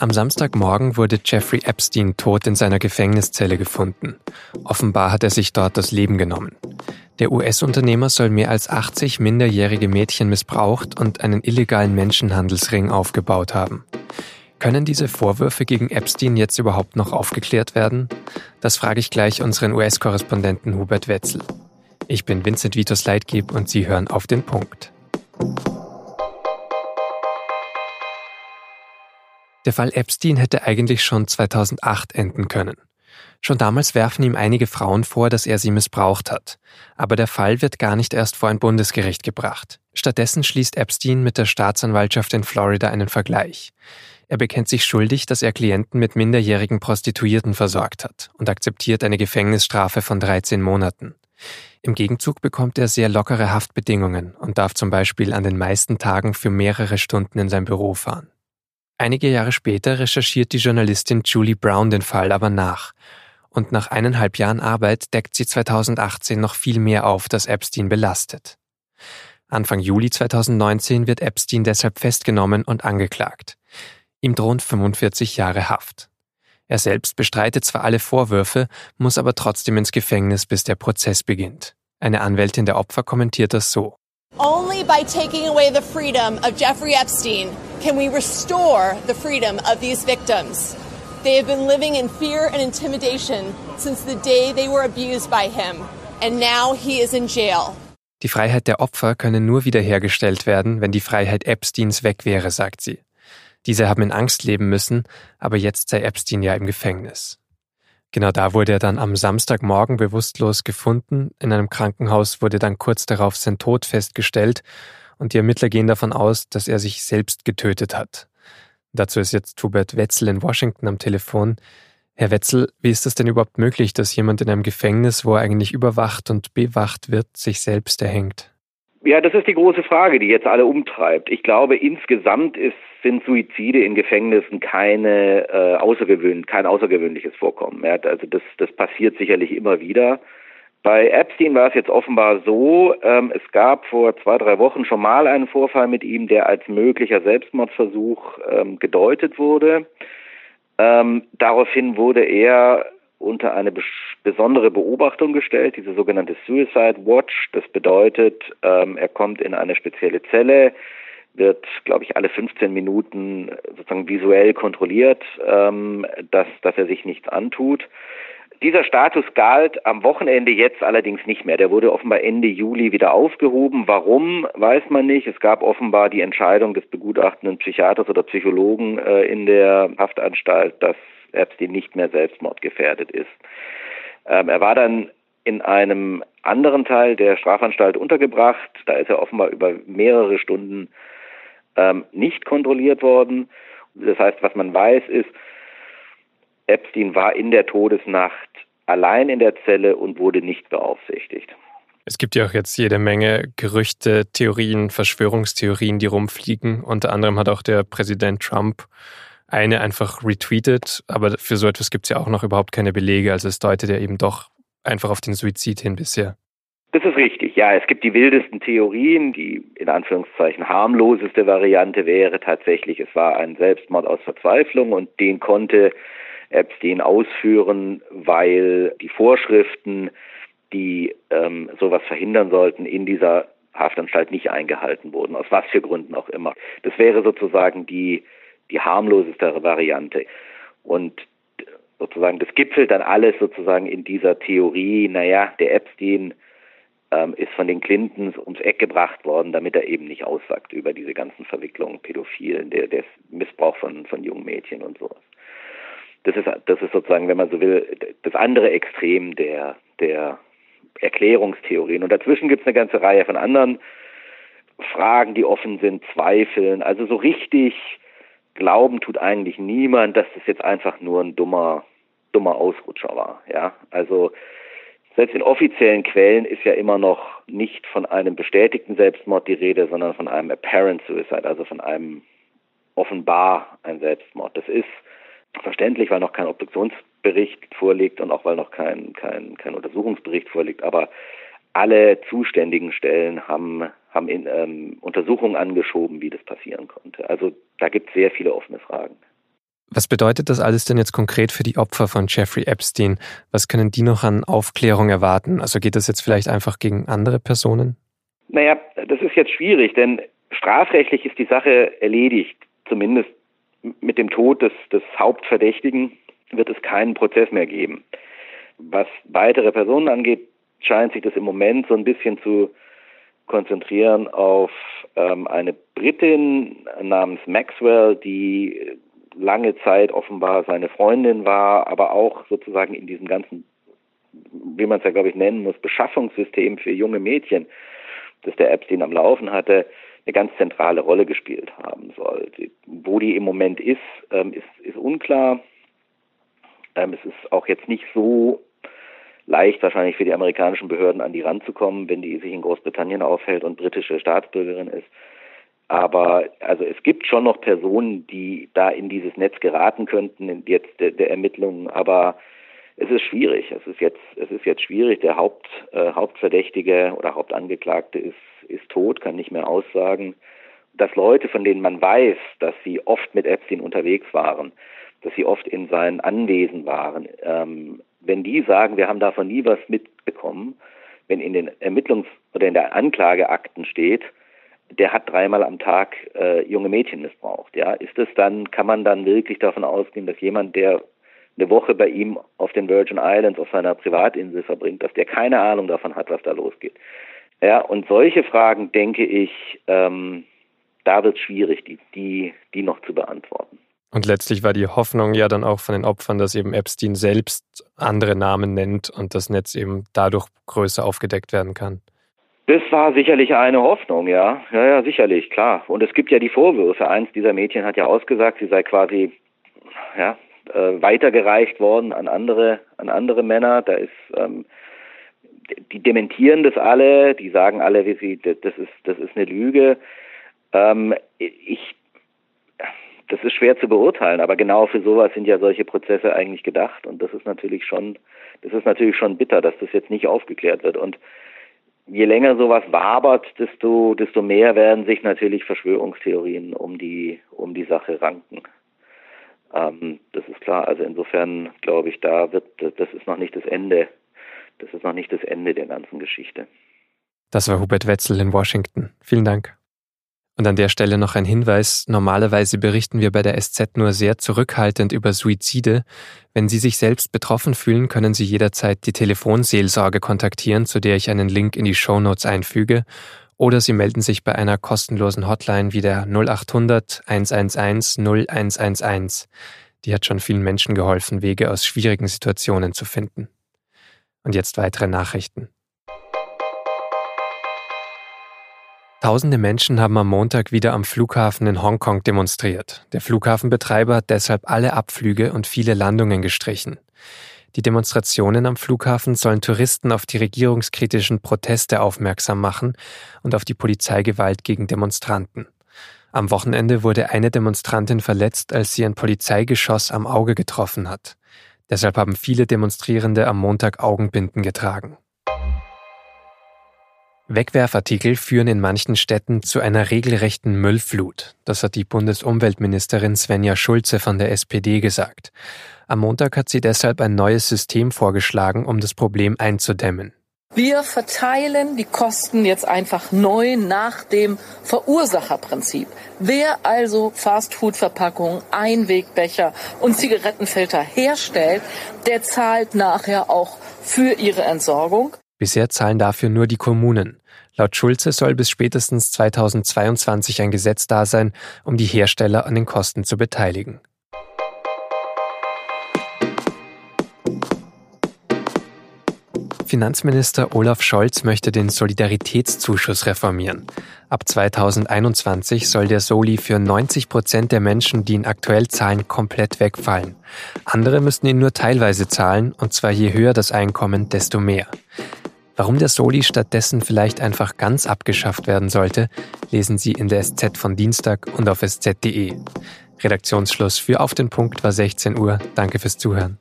Am Samstagmorgen wurde Jeffrey Epstein tot in seiner Gefängniszelle gefunden. Offenbar hat er sich dort das Leben genommen. Der US-Unternehmer soll mehr als 80 minderjährige Mädchen missbraucht und einen illegalen Menschenhandelsring aufgebaut haben. Können diese Vorwürfe gegen Epstein jetzt überhaupt noch aufgeklärt werden? Das frage ich gleich unseren US-Korrespondenten Hubert Wetzel. Ich bin Vincent Vitus Leitgeb und Sie hören auf den Punkt. Der Fall Epstein hätte eigentlich schon 2008 enden können. Schon damals werfen ihm einige Frauen vor, dass er sie missbraucht hat. Aber der Fall wird gar nicht erst vor ein Bundesgericht gebracht. Stattdessen schließt Epstein mit der Staatsanwaltschaft in Florida einen Vergleich. Er bekennt sich schuldig, dass er Klienten mit minderjährigen Prostituierten versorgt hat und akzeptiert eine Gefängnisstrafe von 13 Monaten. Im Gegenzug bekommt er sehr lockere Haftbedingungen und darf zum Beispiel an den meisten Tagen für mehrere Stunden in sein Büro fahren. Einige Jahre später recherchiert die Journalistin Julie Brown den Fall aber nach. Und nach eineinhalb Jahren Arbeit deckt sie 2018 noch viel mehr auf, das Epstein belastet. Anfang Juli 2019 wird Epstein deshalb festgenommen und angeklagt. Ihm drohen 45 Jahre Haft. Er selbst bestreitet zwar alle Vorwürfe, muss aber trotzdem ins Gefängnis, bis der Prozess beginnt. Eine Anwältin der Opfer kommentiert das so. Only by taking away the freedom of Jeffrey Epstein can we restore the freedom of these victims. They have been living in fear and intimidation since the day they were abused by him, and now he is in jail. Die Freiheit der Opfer könne nur wiederhergestellt werden, wenn die Freiheit Epsteins weg wäre, sagt sie. Diese haben in Angst leben müssen, aber jetzt sei Epstein ja im Gefängnis. Genau da wurde er dann am Samstagmorgen bewusstlos gefunden. In einem Krankenhaus wurde dann kurz darauf sein Tod festgestellt und die Ermittler gehen davon aus, dass er sich selbst getötet hat. Dazu ist jetzt Hubert Wetzel in Washington am Telefon. Herr Wetzel, wie ist es denn überhaupt möglich, dass jemand in einem Gefängnis, wo er eigentlich überwacht und bewacht wird, sich selbst erhängt? Ja, das ist die große Frage, die jetzt alle umtreibt. Ich glaube, insgesamt ist, sind Suizide in Gefängnissen keine äh, außergewöhn kein außergewöhnliches Vorkommen. Ja, also das, das passiert sicherlich immer wieder. Bei Epstein war es jetzt offenbar so, ähm, es gab vor zwei, drei Wochen schon mal einen Vorfall mit ihm, der als möglicher Selbstmordversuch ähm, gedeutet wurde. Ähm, daraufhin wurde er unter eine besondere Beobachtung gestellt, diese sogenannte Suicide Watch. Das bedeutet, ähm, er kommt in eine spezielle Zelle, wird, glaube ich, alle 15 Minuten sozusagen visuell kontrolliert, ähm, dass, dass er sich nichts antut. Dieser Status galt am Wochenende jetzt allerdings nicht mehr. Der wurde offenbar Ende Juli wieder aufgehoben. Warum, weiß man nicht. Es gab offenbar die Entscheidung des begutachtenden Psychiaters oder Psychologen äh, in der Haftanstalt, dass Epstein nicht mehr selbstmordgefährdet ist. Ähm, er war dann in einem anderen Teil der Strafanstalt untergebracht. Da ist er offenbar über mehrere Stunden ähm, nicht kontrolliert worden. Das heißt, was man weiß, ist, Epstein war in der Todesnacht allein in der Zelle und wurde nicht beaufsichtigt. Es gibt ja auch jetzt jede Menge Gerüchte, Theorien, Verschwörungstheorien, die rumfliegen. Unter anderem hat auch der Präsident Trump eine einfach retweetet, aber für so etwas gibt es ja auch noch überhaupt keine Belege. Also es deutet ja eben doch einfach auf den Suizid hin bisher. Das ist richtig, ja. Es gibt die wildesten Theorien. Die in Anführungszeichen harmloseste Variante wäre tatsächlich, es war ein Selbstmord aus Verzweiflung und den konnte Epstein ausführen, weil die Vorschriften, die ähm, sowas verhindern sollten, in dieser Haftanstalt nicht eingehalten wurden, aus was für Gründen auch immer. Das wäre sozusagen die, die harmloseste Variante. Und sozusagen, das gipfelt dann alles sozusagen in dieser Theorie, naja, der Epstein ähm, ist von den Clintons ums Eck gebracht worden, damit er eben nicht aussagt über diese ganzen Verwicklungen, Pädophilen, der, der Missbrauch von, von jungen Mädchen und sowas. Das ist, das ist sozusagen, wenn man so will, das andere Extrem der, der Erklärungstheorien. Und dazwischen gibt es eine ganze Reihe von anderen Fragen, die offen sind, Zweifeln. Also so richtig glauben tut eigentlich niemand, dass das jetzt einfach nur ein dummer, dummer Ausrutscher war. Ja, also selbst in offiziellen Quellen ist ja immer noch nicht von einem bestätigten Selbstmord die Rede, sondern von einem apparent suicide, also von einem offenbar ein Selbstmord. Das ist Verständlich, weil noch kein Obduktionsbericht vorliegt und auch weil noch kein, kein, kein Untersuchungsbericht vorliegt. Aber alle zuständigen Stellen haben, haben in, ähm, Untersuchungen angeschoben, wie das passieren konnte. Also da gibt es sehr viele offene Fragen. Was bedeutet das alles denn jetzt konkret für die Opfer von Jeffrey Epstein? Was können die noch an Aufklärung erwarten? Also geht das jetzt vielleicht einfach gegen andere Personen? Naja, das ist jetzt schwierig, denn strafrechtlich ist die Sache erledigt. Zumindest mit dem Tod des, des Hauptverdächtigen wird es keinen Prozess mehr geben. Was weitere Personen angeht, scheint sich das im Moment so ein bisschen zu konzentrieren auf ähm, eine Britin namens Maxwell, die lange Zeit offenbar seine Freundin war, aber auch sozusagen in diesem ganzen, wie man es ja glaube ich nennen muss, Beschaffungssystem für junge Mädchen, das der Epstein am Laufen hatte, eine ganz zentrale Rolle gespielt haben soll. Wo die im Moment ist, ähm, ist, ist unklar. Ähm, es ist auch jetzt nicht so leicht wahrscheinlich für die amerikanischen Behörden an die ranzukommen, wenn die sich in Großbritannien aufhält und britische Staatsbürgerin ist. Aber also es gibt schon noch Personen, die da in dieses Netz geraten könnten, jetzt der, der Ermittlungen, aber es ist schwierig. Es ist jetzt, es ist jetzt schwierig. Der Haupt, äh, Hauptverdächtige oder Hauptangeklagte ist, ist tot, kann nicht mehr aussagen. Dass Leute, von denen man weiß, dass sie oft mit Epstein unterwegs waren, dass sie oft in seinen Anwesen waren, ähm, wenn die sagen, wir haben davon nie was mitbekommen, wenn in den Ermittlungs- oder in der Anklageakten steht, der hat dreimal am Tag äh, junge Mädchen missbraucht. Ja, ist es dann, kann man dann wirklich davon ausgehen, dass jemand, der eine Woche bei ihm auf den Virgin Islands auf seiner Privatinsel verbringt, dass der keine Ahnung davon hat, was da losgeht? Ja, und solche Fragen denke ich, ähm, da wird es schwierig, die, die, die noch zu beantworten. Und letztlich war die Hoffnung ja dann auch von den Opfern, dass eben Epstein selbst andere Namen nennt und das Netz eben dadurch größer aufgedeckt werden kann. Das war sicherlich eine Hoffnung, ja. Ja, ja, sicherlich, klar. Und es gibt ja die Vorwürfe. Eins dieser Mädchen hat ja ausgesagt, sie sei quasi, ja, äh, weitergereicht worden an andere, an andere Männer. Da ist, ähm, die dementieren das alle, die sagen alle, wie sie, das ist, das ist eine Lüge. Ähm, ich, das ist schwer zu beurteilen, aber genau für sowas sind ja solche Prozesse eigentlich gedacht. Und das ist natürlich schon, das ist natürlich schon bitter, dass das jetzt nicht aufgeklärt wird. Und je länger sowas wabert, desto, desto mehr werden sich natürlich Verschwörungstheorien um die, um die Sache ranken. Ähm, das ist klar. Also insofern glaube ich, da wird, das ist noch nicht das Ende. Das ist noch nicht das Ende der ganzen Geschichte. Das war Hubert Wetzel in Washington. Vielen Dank. Und an der Stelle noch ein Hinweis. Normalerweise berichten wir bei der SZ nur sehr zurückhaltend über Suizide. Wenn Sie sich selbst betroffen fühlen, können Sie jederzeit die Telefonseelsorge kontaktieren, zu der ich einen Link in die Show Notes einfüge. Oder Sie melden sich bei einer kostenlosen Hotline wie der 0800 111 0111. Die hat schon vielen Menschen geholfen, Wege aus schwierigen Situationen zu finden. Und jetzt weitere Nachrichten. Tausende Menschen haben am Montag wieder am Flughafen in Hongkong demonstriert. Der Flughafenbetreiber hat deshalb alle Abflüge und viele Landungen gestrichen. Die Demonstrationen am Flughafen sollen Touristen auf die regierungskritischen Proteste aufmerksam machen und auf die Polizeigewalt gegen Demonstranten. Am Wochenende wurde eine Demonstrantin verletzt, als sie ein Polizeigeschoss am Auge getroffen hat. Deshalb haben viele Demonstrierende am Montag Augenbinden getragen. Wegwerfartikel führen in manchen Städten zu einer regelrechten Müllflut. Das hat die Bundesumweltministerin Svenja Schulze von der SPD gesagt. Am Montag hat sie deshalb ein neues System vorgeschlagen, um das Problem einzudämmen. Wir verteilen die Kosten jetzt einfach neu nach dem Verursacherprinzip. Wer also Fastfood-Verpackungen, Einwegbecher und Zigarettenfilter herstellt, der zahlt nachher auch für ihre Entsorgung. Bisher zahlen dafür nur die Kommunen. Laut Schulze soll bis spätestens 2022 ein Gesetz da sein, um die Hersteller an den Kosten zu beteiligen. Finanzminister Olaf Scholz möchte den Solidaritätszuschuss reformieren. Ab 2021 soll der Soli für 90 Prozent der Menschen, die ihn aktuell zahlen, komplett wegfallen. Andere müssten ihn nur teilweise zahlen, und zwar je höher das Einkommen, desto mehr. Warum der Soli stattdessen vielleicht einfach ganz abgeschafft werden sollte, lesen Sie in der SZ von Dienstag und auf sz.de. Redaktionsschluss für Auf den Punkt war 16 Uhr. Danke fürs Zuhören.